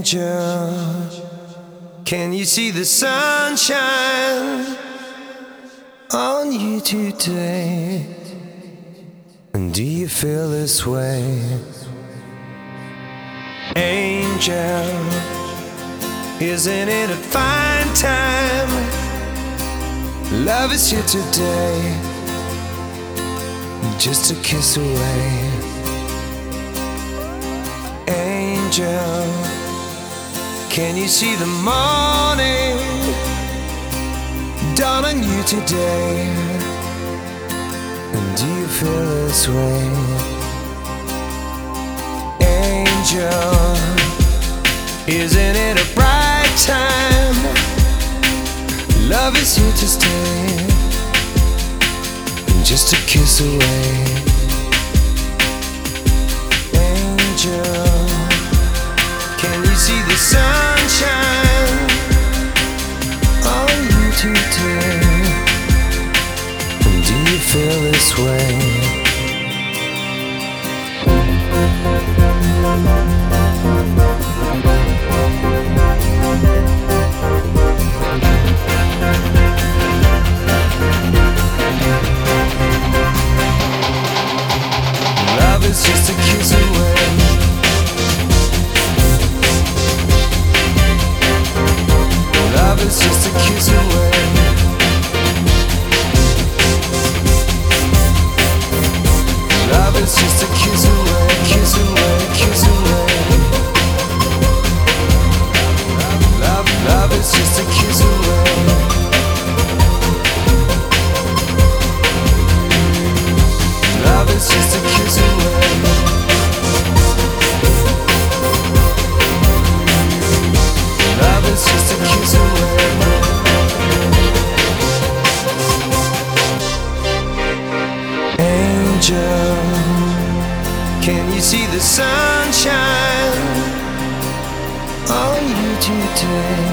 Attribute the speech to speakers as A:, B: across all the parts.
A: Angel, can you see the sunshine on you today? And do you feel this way? Angel, isn't it a fine time? Love is here today, just a kiss away. Angel, can you see the morning dawn on you today? And do you feel this way? Angel, isn't it a bright time? Love is here to stay, and just a kiss away. Angel, sunshine you do you feel this way? Love is just a kiss away. Is just a kiss away. Love is just a kiss away, kiss away, kiss away. Love, love is just a kiss away. Love is just a kiss away. Love is just a kiss away. See the sunshine on you today?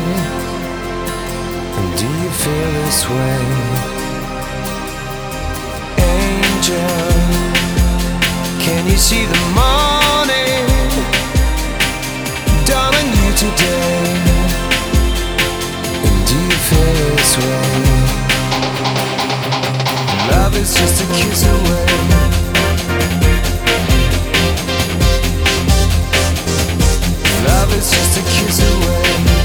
A: And do you feel this way? Angel, can you see the morning dawn on you today? And do you feel this way? Love is just a kiss away. Is just a kiss away.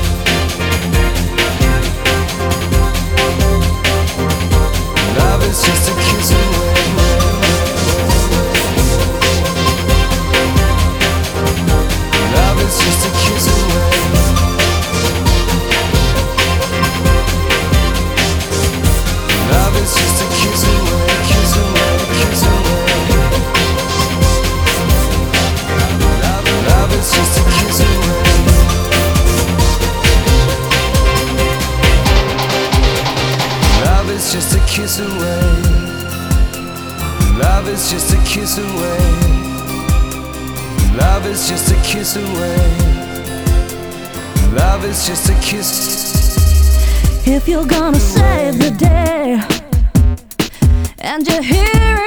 A: Kiss away. Love is just a kiss away. Love is just a kiss.
B: If you're gonna save the day and you're hearing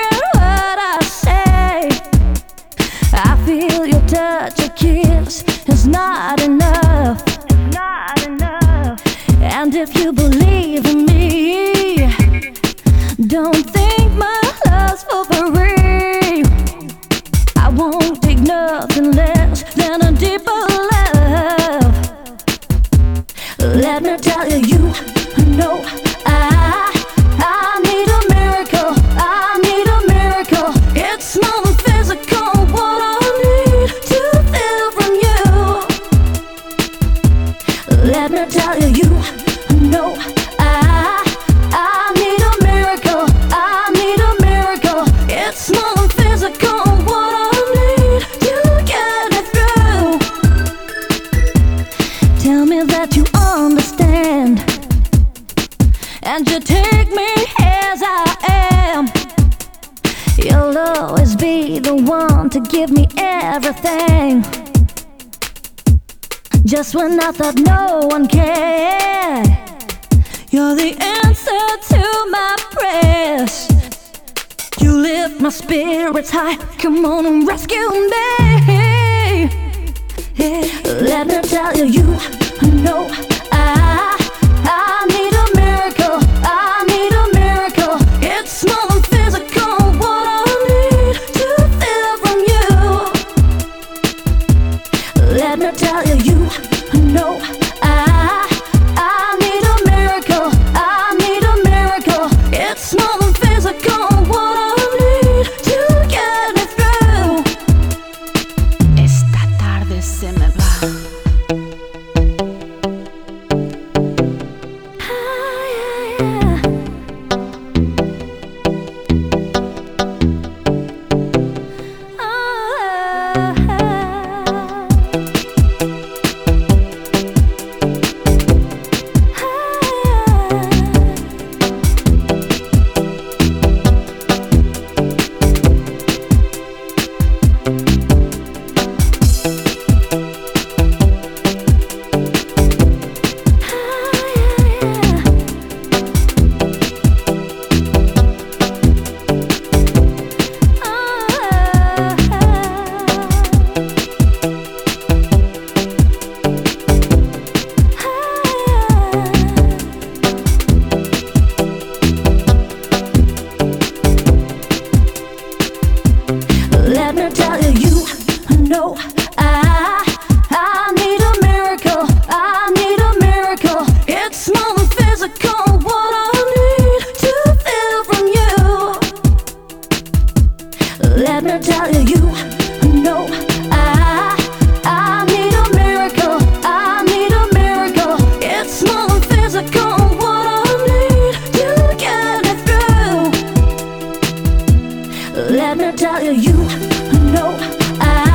B: the one to give me everything. Just when I thought no one cared, you're the answer to my prayers. You lift my spirits high. Come on and rescue me. Yeah. Let me tell you, you know. tell you, know I.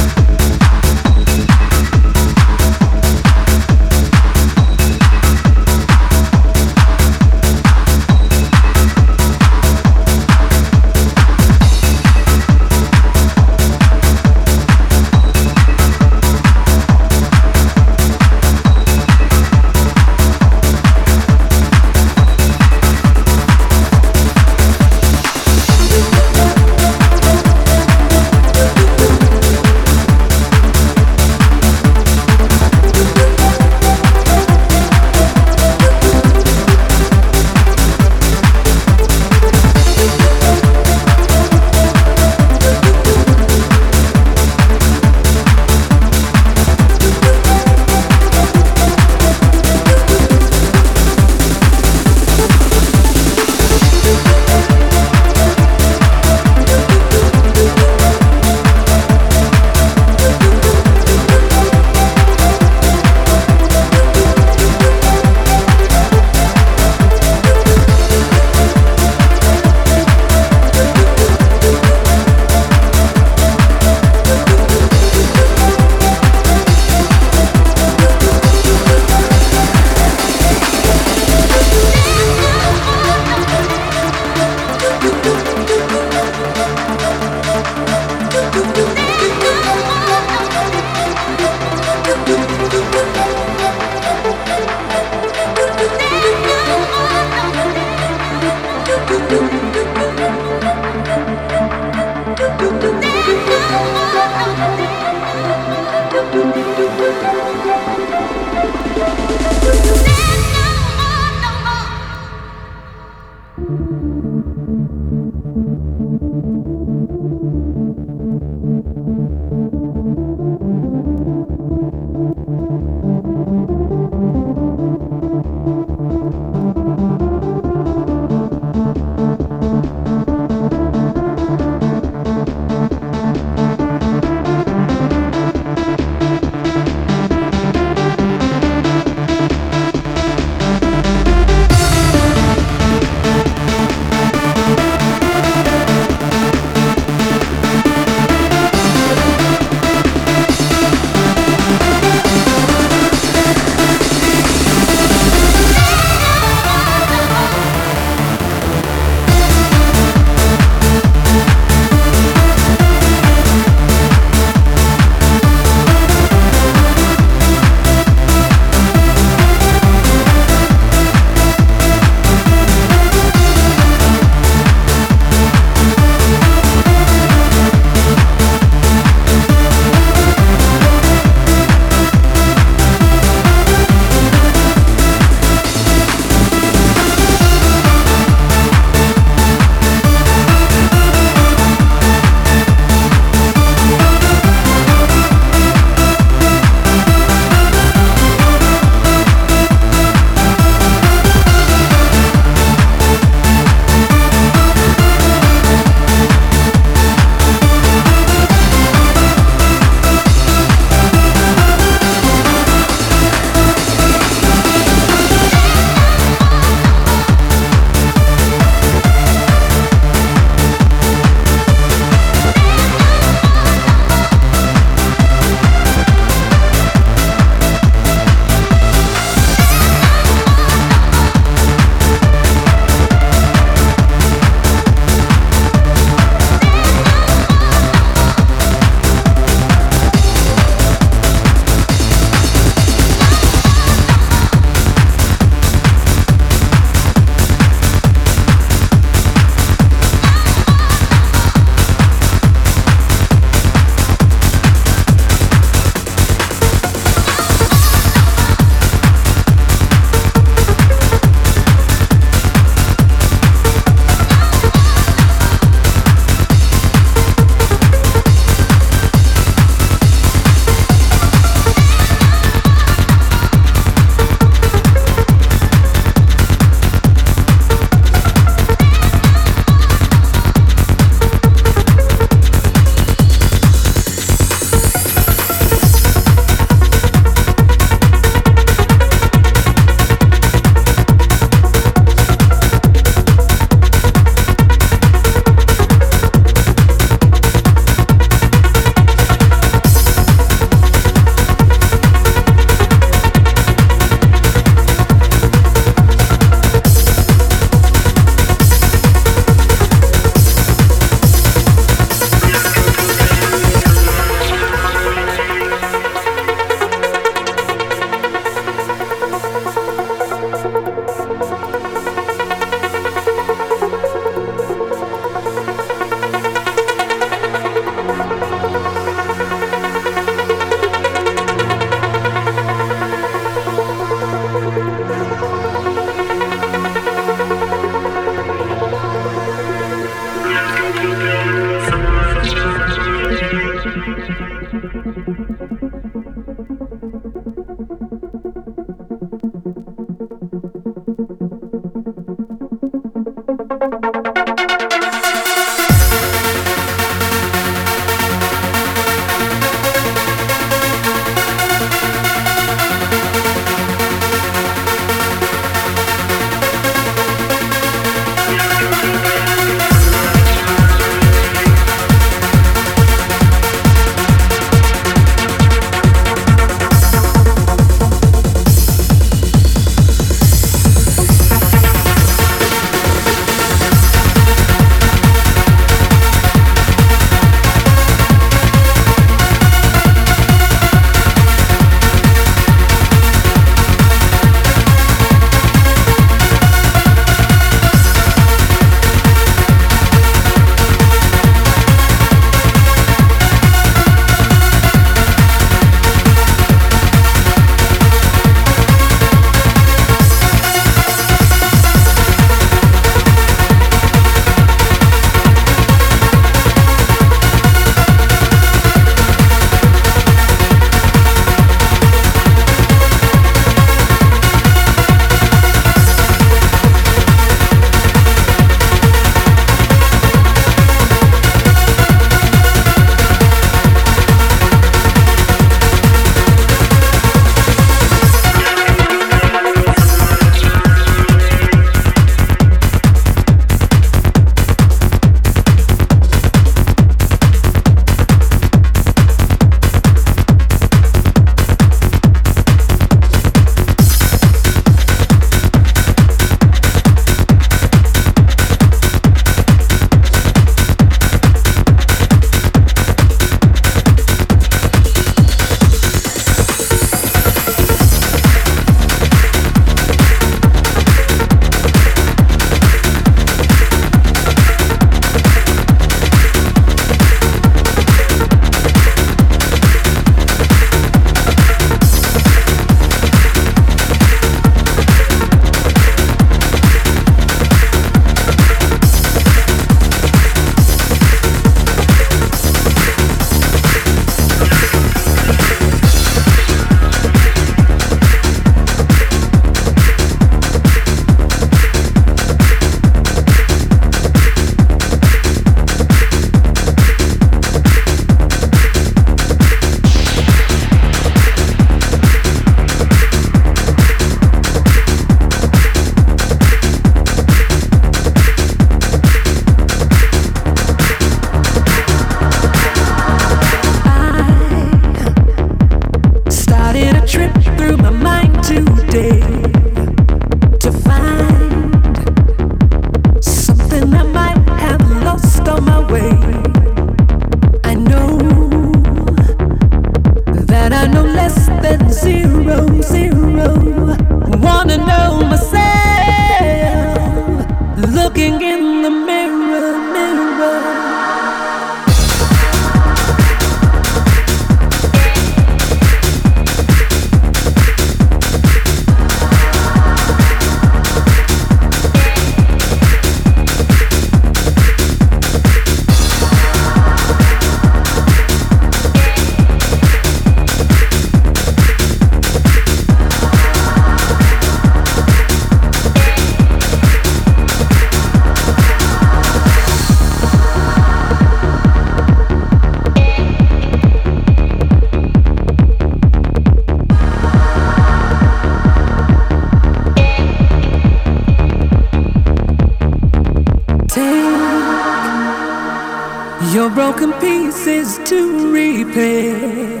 C: pieces to repair,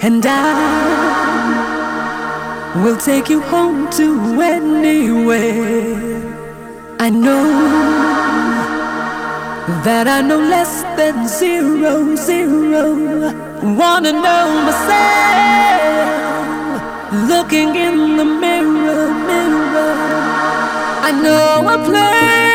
C: and I will take you home to anywhere. I know that I know less than zero, zero. Wanna know myself, looking in the mirror, mirror. I know I place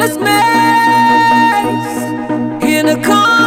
C: endless maze in a corner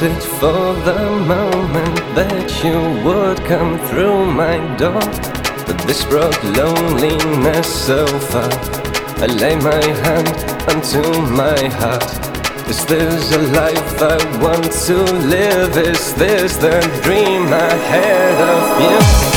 A: waited for the moment that you would come through my door. But this brought loneliness so far. I lay my hand onto my heart. Is this a life I want to live? Is this the dream I had of you?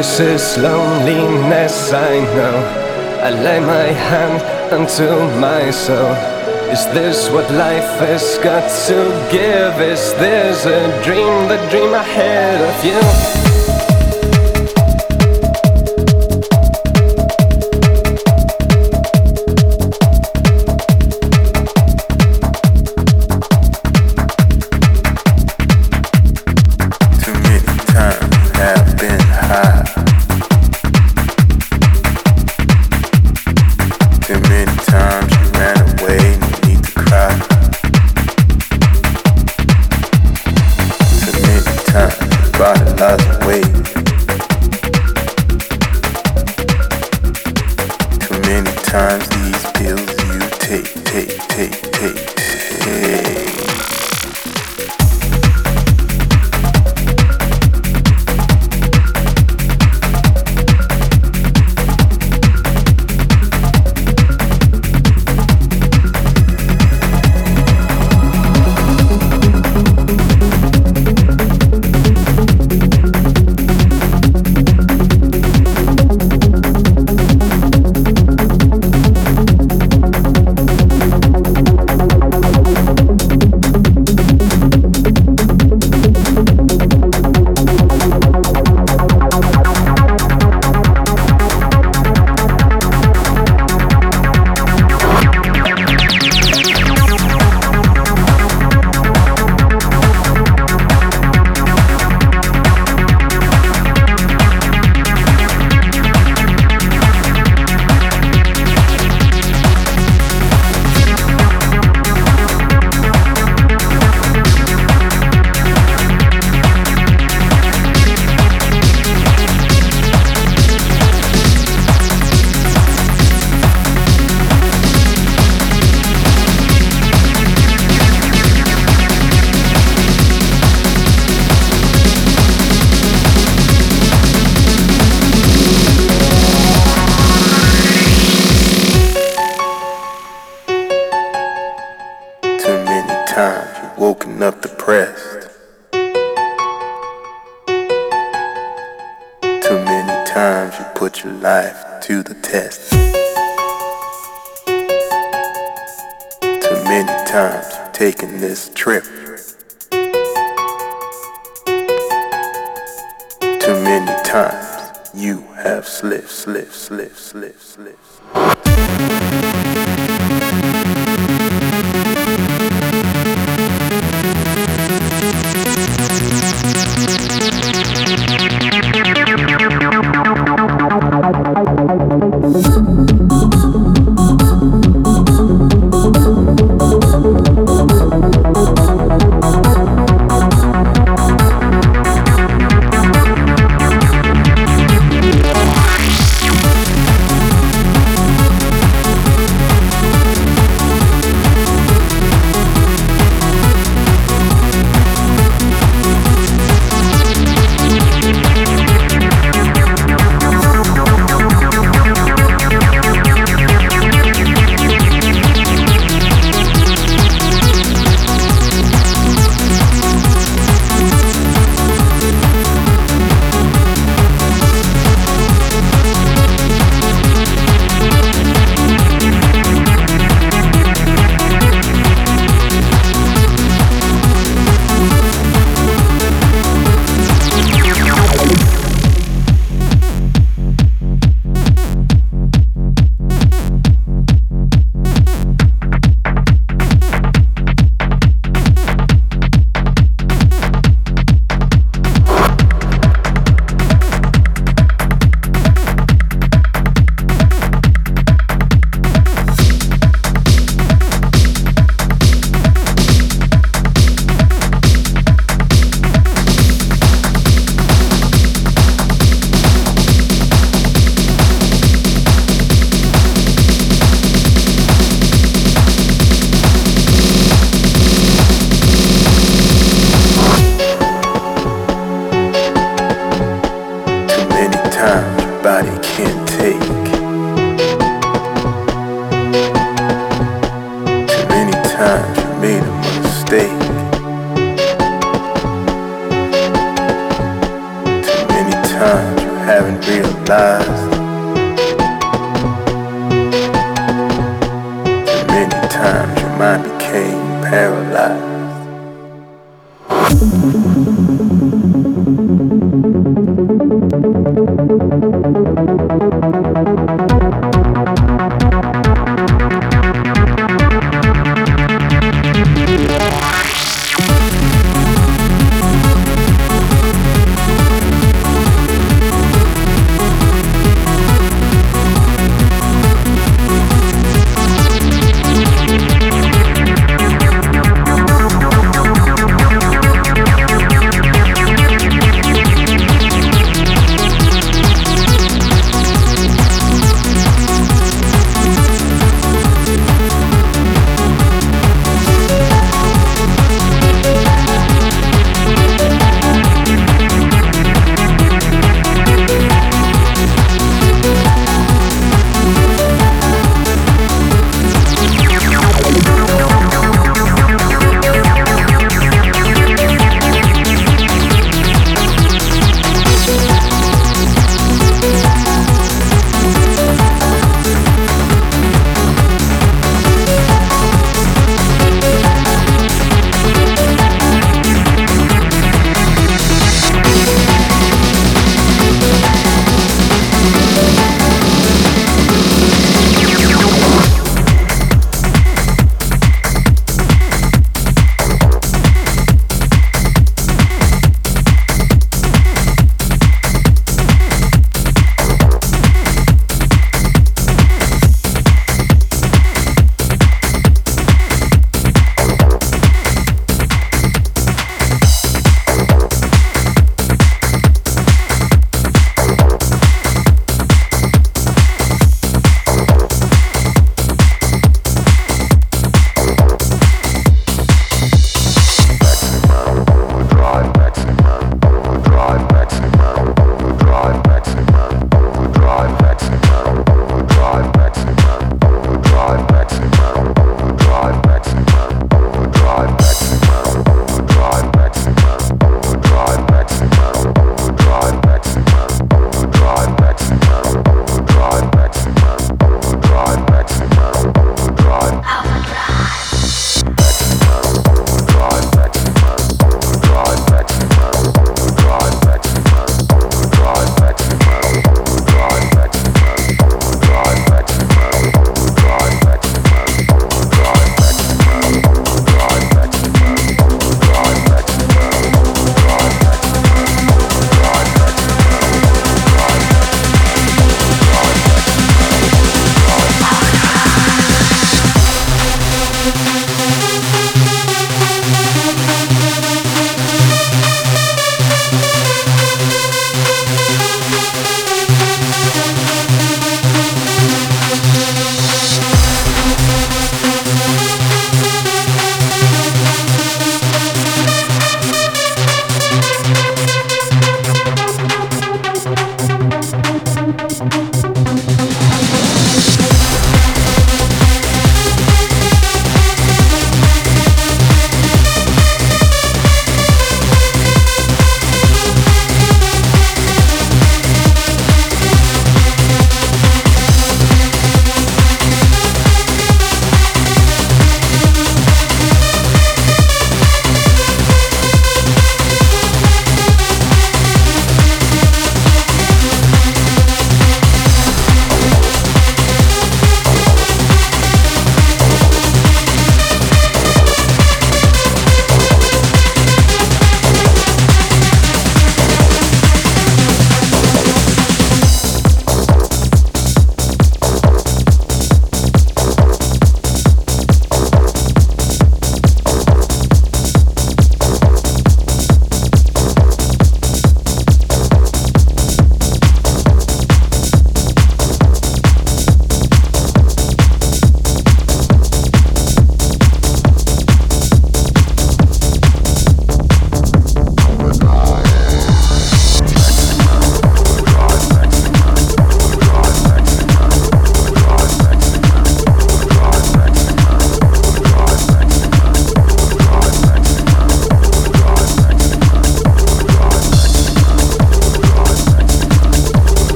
A: This is loneliness, I know.
D: I lay my hand unto my soul. Is this what life has got to give? Is this a dream, the dream ahead of you?